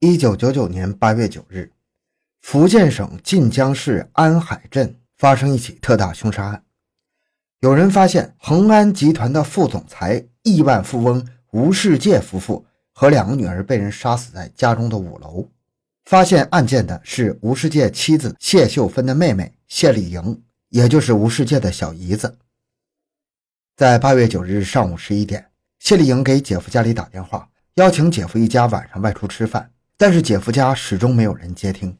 一九九九年八月九日，福建省晋江市安海镇发生一起特大凶杀案。有人发现恒安集团的副总裁、亿万富翁吴世界夫妇和两个女儿被人杀死在家中的五楼。发现案件的是吴世界妻子谢秀芬的妹妹谢丽莹，也就是吴世界的小姨子。在八月九日上午十一点，谢丽莹给姐夫家里打电话，邀请姐夫一家晚上外出吃饭。但是姐夫家始终没有人接听，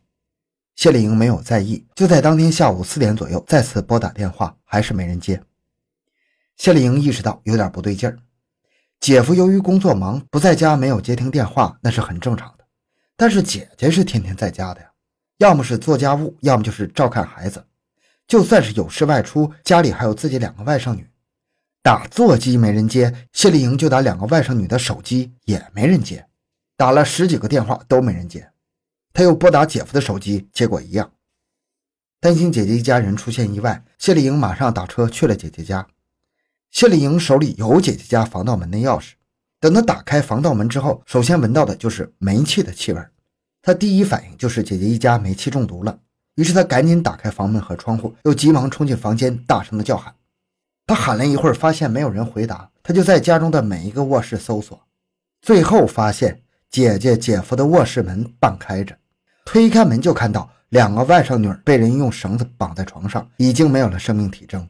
谢丽莹没有在意，就在当天下午四点左右再次拨打电话，还是没人接。谢丽莹意识到有点不对劲儿，姐夫由于工作忙不在家，没有接听电话那是很正常的。但是姐姐是天天在家的呀，要么是做家务，要么就是照看孩子。就算是有事外出，家里还有自己两个外甥女，打座机没人接，谢丽莹就打两个外甥女的手机也没人接。打了十几个电话都没人接，他又拨打姐夫的手机，结果一样。担心姐姐一家人出现意外，谢丽莹马上打车去了姐姐家。谢丽莹手里有姐姐家防盗门的钥匙，等她打开防盗门之后，首先闻到的就是煤气的气味。她第一反应就是姐姐一家煤气中毒了，于是她赶紧打开房门和窗户，又急忙冲进房间，大声的叫喊。她喊了一会儿，发现没有人回答，她就在家中的每一个卧室搜索，最后发现。姐姐、姐夫的卧室门半开着，推开门就看到两个外甥女被人用绳子绑在床上，已经没有了生命体征。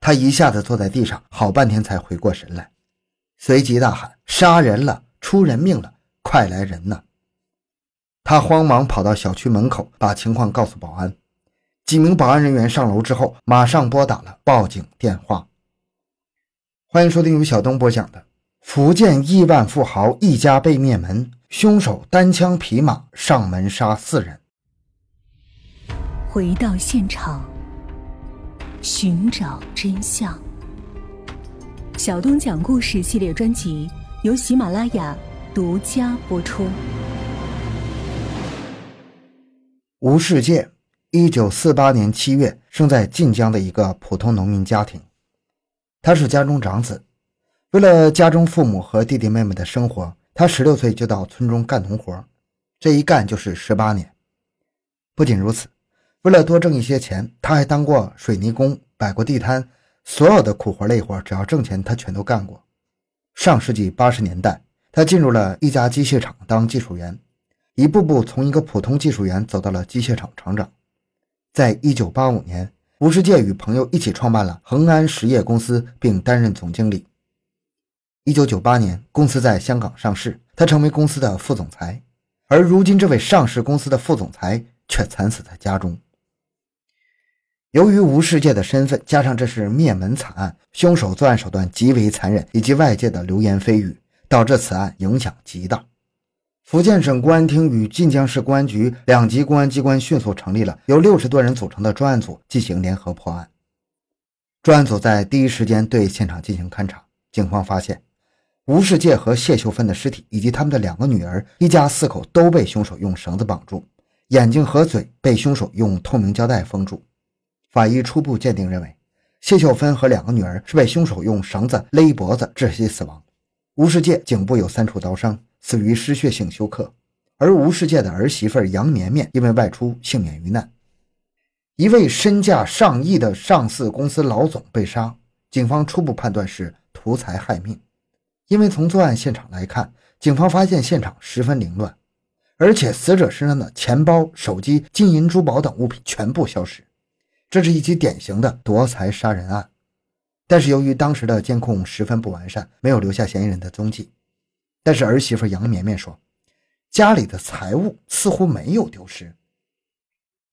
他一下子坐在地上，好半天才回过神来，随即大喊：“杀人了！出人命了！快来人呐！”他慌忙跑到小区门口，把情况告诉保安。几名保安人员上楼之后，马上拨打了报警电话。欢迎收听由小东播讲的。福建亿万富豪一家被灭门，凶手单枪匹马上门杀四人。回到现场，寻找真相。小东讲故事系列专辑由喜马拉雅独家播出。吴世界，一九四八年七月生在晋江的一个普通农民家庭，他是家中长子。为了家中父母和弟弟妹妹的生活，他十六岁就到村中干农活，这一干就是十八年。不仅如此，为了多挣一些钱，他还当过水泥工，摆过地摊，所有的苦活累活，只要挣钱，他全都干过。上世纪八十年代，他进入了一家机械厂当技术员，一步步从一个普通技术员走到了机械厂厂长。在一九八五年，吴世界与朋友一起创办了恒安实业公司，并担任总经理。一九九八年，公司在香港上市，他成为公司的副总裁。而如今，这位上市公司的副总裁却惨死在家中。由于吴世界的身份，加上这是灭门惨案，凶手作案手段极为残忍，以及外界的流言蜚语，导致此案影响极大。福建省公安厅与晋江市公安局两级公安机关迅速成立了由六十多人组成的专案组，进行联合破案。专案组在第一时间对现场进行勘查，警方发现。吴世界和谢秀芬的尸体，以及他们的两个女儿，一家四口都被凶手用绳子绑住，眼睛和嘴被凶手用透明胶带封住。法医初步鉴定认为，谢秀芬和两个女儿是被凶手用绳子勒脖子窒息死亡。吴世界颈部有三处刀伤，死于失血性休克。而吴世界的儿媳妇杨绵绵因为外出幸免于难。一位身价上亿的上市公司老总被杀，警方初步判断是图财害命。因为从作案现场来看，警方发现现场十分凌乱，而且死者身上的钱包、手机、金银珠宝等物品全部消失，这是一起典型的夺财杀人案。但是由于当时的监控十分不完善，没有留下嫌疑人的踪迹。但是儿媳妇杨绵绵说，家里的财物似乎没有丢失。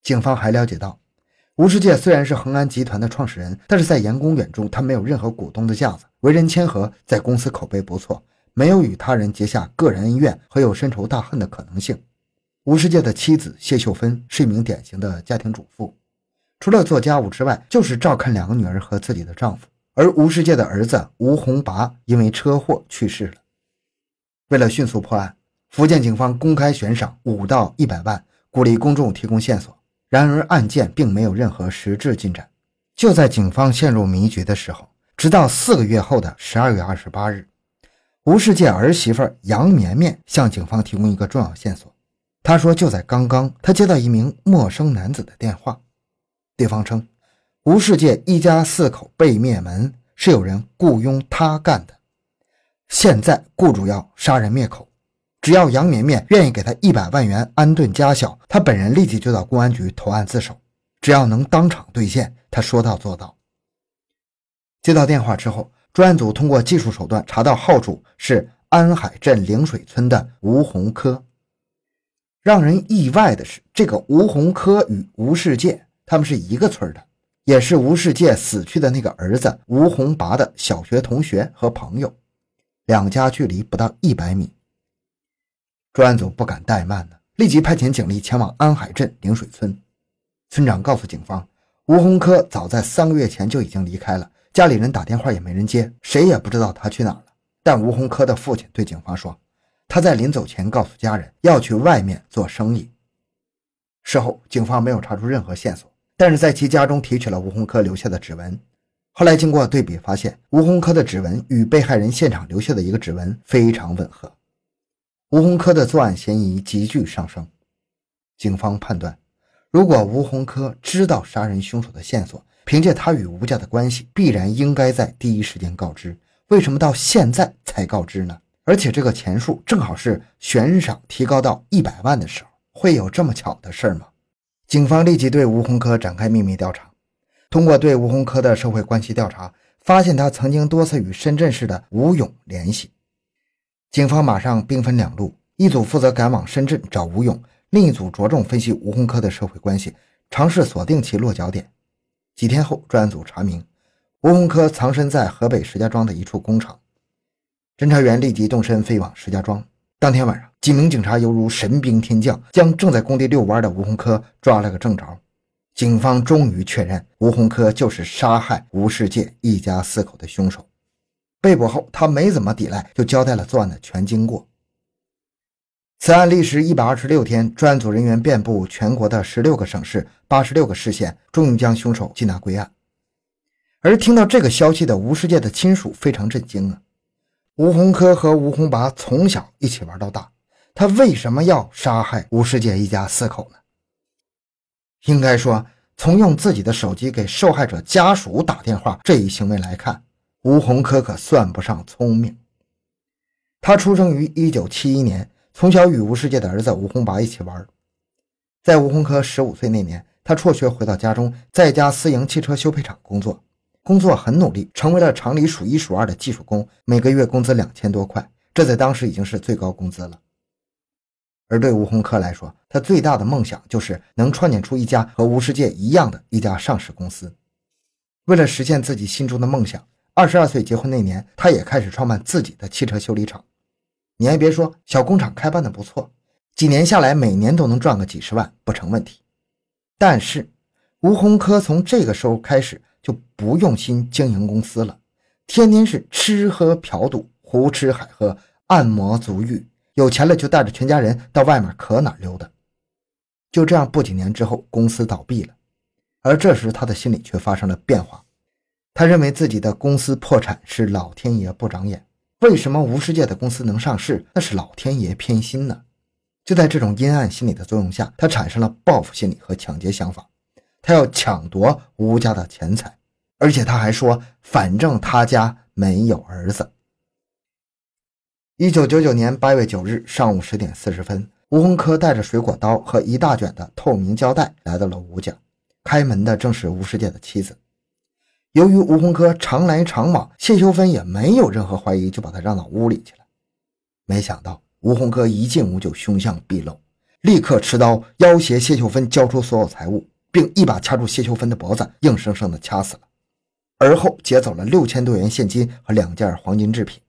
警方还了解到。吴世界虽然是恒安集团的创始人，但是在员工眼中，他没有任何股东的架子，为人谦和，在公司口碑不错，没有与他人结下个人恩怨和有深仇大恨的可能性。吴世界的妻子谢秀芬是一名典型的家庭主妇，除了做家务之外，就是照看两个女儿和自己的丈夫。而吴世界的儿子吴洪拔因为车祸去世了。为了迅速破案，福建警方公开悬赏五到一百万，鼓励公众提供线索。然而，案件并没有任何实质进展。就在警方陷入迷局的时候，直到四个月后的十二月二十八日，吴世界儿媳妇杨绵绵向警方提供一个重要线索。她说，就在刚刚，她接到一名陌生男子的电话，对方称吴世界一家四口被灭门是有人雇佣他干的，现在雇主要杀人灭口，只要杨绵绵愿意给他一百万元安顿家小，他本人立即就到公安局投案自首。只要能当场兑现，他说到做到。接到电话之后，专案组通过技术手段查到号主是安海镇灵水村的吴洪科。让人意外的是，这个吴洪科与吴世界他们是一个村的，也是吴世界死去的那个儿子吴洪拔的小学同学和朋友，两家距离不到一百米。专案组不敢怠慢呢，立即派遣警力前往安海镇灵水村。村长告诉警方，吴洪科早在三个月前就已经离开了，家里人打电话也没人接，谁也不知道他去哪了。但吴洪科的父亲对警方说，他在临走前告诉家人要去外面做生意。事后，警方没有查出任何线索，但是在其家中提取了吴洪科留下的指纹。后来经过对比，发现吴洪科的指纹与被害人现场留下的一个指纹非常吻合，吴洪科的作案嫌疑急剧上升。警方判断。如果吴洪科知道杀人凶手的线索，凭借他与吴家的关系，必然应该在第一时间告知。为什么到现在才告知呢？而且这个钱数正好是悬赏提高到一百万的时候，会有这么巧的事吗？警方立即对吴洪科展开秘密调查。通过对吴洪科的社会关系调查，发现他曾经多次与深圳市的吴勇联系。警方马上兵分两路，一组负责赶往深圳找吴勇。另一组着重分析吴洪科的社会关系，尝试锁定其落脚点。几天后，专案组查明，吴洪科藏身在河北石家庄的一处工厂。侦查员立即动身飞往石家庄。当天晚上，几名警察犹如神兵天将，将正在工地遛弯的吴洪科抓了个正着。警方终于确认，吴洪科就是杀害吴世界一家四口的凶手。被捕后，他没怎么抵赖，就交代了作案的全经过。此案历时一百二十六天，专案组人员遍布全国的十六个省市、八十六个市县，终于将凶手缉拿归案。而听到这个消息的吴世界的亲属非常震惊啊！吴洪科和吴洪拔从小一起玩到大，他为什么要杀害吴世界一家四口呢？应该说，从用自己的手机给受害者家属打电话这一行为来看，吴洪科可算不上聪明。他出生于一九七一年。从小与吴世界的儿子吴洪拔一起玩，在吴洪科十五岁那年，他辍学回到家中，在一家私营汽车修配厂工作，工作很努力，成为了厂里数一数二的技术工，每个月工资两千多块，这在当时已经是最高工资了。而对吴洪科来说，他最大的梦想就是能创建出一家和吴世界一样的一家上市公司。为了实现自己心中的梦想，二十二岁结婚那年，他也开始创办自己的汽车修理厂。你还别说，小工厂开办的不错，几年下来每年都能赚个几十万不成问题。但是吴洪科从这个时候开始就不用心经营公司了，天天是吃喝嫖赌、胡吃海喝、按摩足浴，有钱了就带着全家人到外面可哪溜达。就这样，不几年之后，公司倒闭了。而这时他的心里却发生了变化，他认为自己的公司破产是老天爷不长眼。为什么吴世界的公司能上市？那是老天爷偏心呢？就在这种阴暗心理的作用下，他产生了报复心理和抢劫想法。他要抢夺吴家的钱财，而且他还说：“反正他家没有儿子。”一九九九年八月九日上午十点四十分，吴洪科带着水果刀和一大卷的透明胶带来到了吴家，开门的正是吴世界的妻子。由于吴洪科常来常往，谢秀芬也没有任何怀疑，就把他让到屋里去了。没想到吴洪科一进屋就凶相毕露，立刻持刀要挟谢秀芬交出所有财物，并一把掐住谢秀芬的脖子，硬生生的掐死了。而后劫走了六千多元现金和两件黄金制品。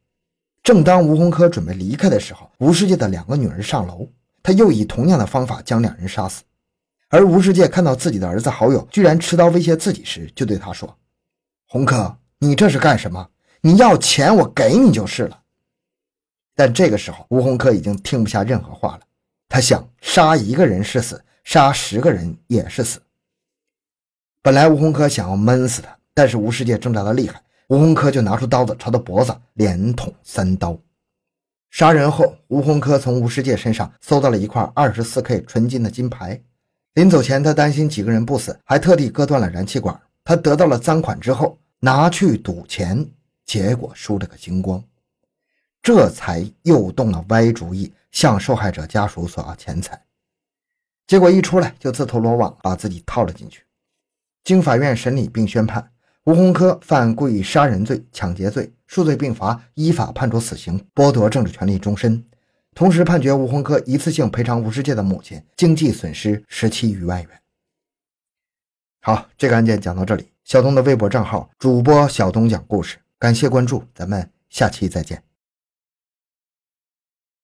正当吴洪科准备离开的时候，吴世界的两个女儿上楼，他又以同样的方法将两人杀死。而吴世界看到自己的儿子好友居然持刀威胁自己时，就对他说。洪科，你这是干什么？你要钱，我给你就是了。但这个时候，吴洪科已经听不下任何话了。他想，杀一个人是死，杀十个人也是死。本来吴洪科想要闷死他，但是吴世界挣扎的厉害，吴洪科就拿出刀子朝他脖子连捅三刀。杀人后，吴洪科从吴世界身上搜到了一块二十四 K 纯金的金牌。临走前，他担心几个人不死，还特地割断了燃气管。他得到了赃款之后，拿去赌钱，结果输了个精光，这才又动了歪主意，向受害者家属索要钱财。结果一出来就自投罗网，把自己套了进去。经法院审理并宣判，吴洪科犯故意杀人罪、抢劫罪。数罪并罚，依法判处死刑，剥夺政治权利终身。同时判决吴洪科一次性赔偿吴世界的母亲经济损失十七余万元。好，这个案件讲到这里。小东的微博账号主播小东讲故事，感谢关注，咱们下期再见。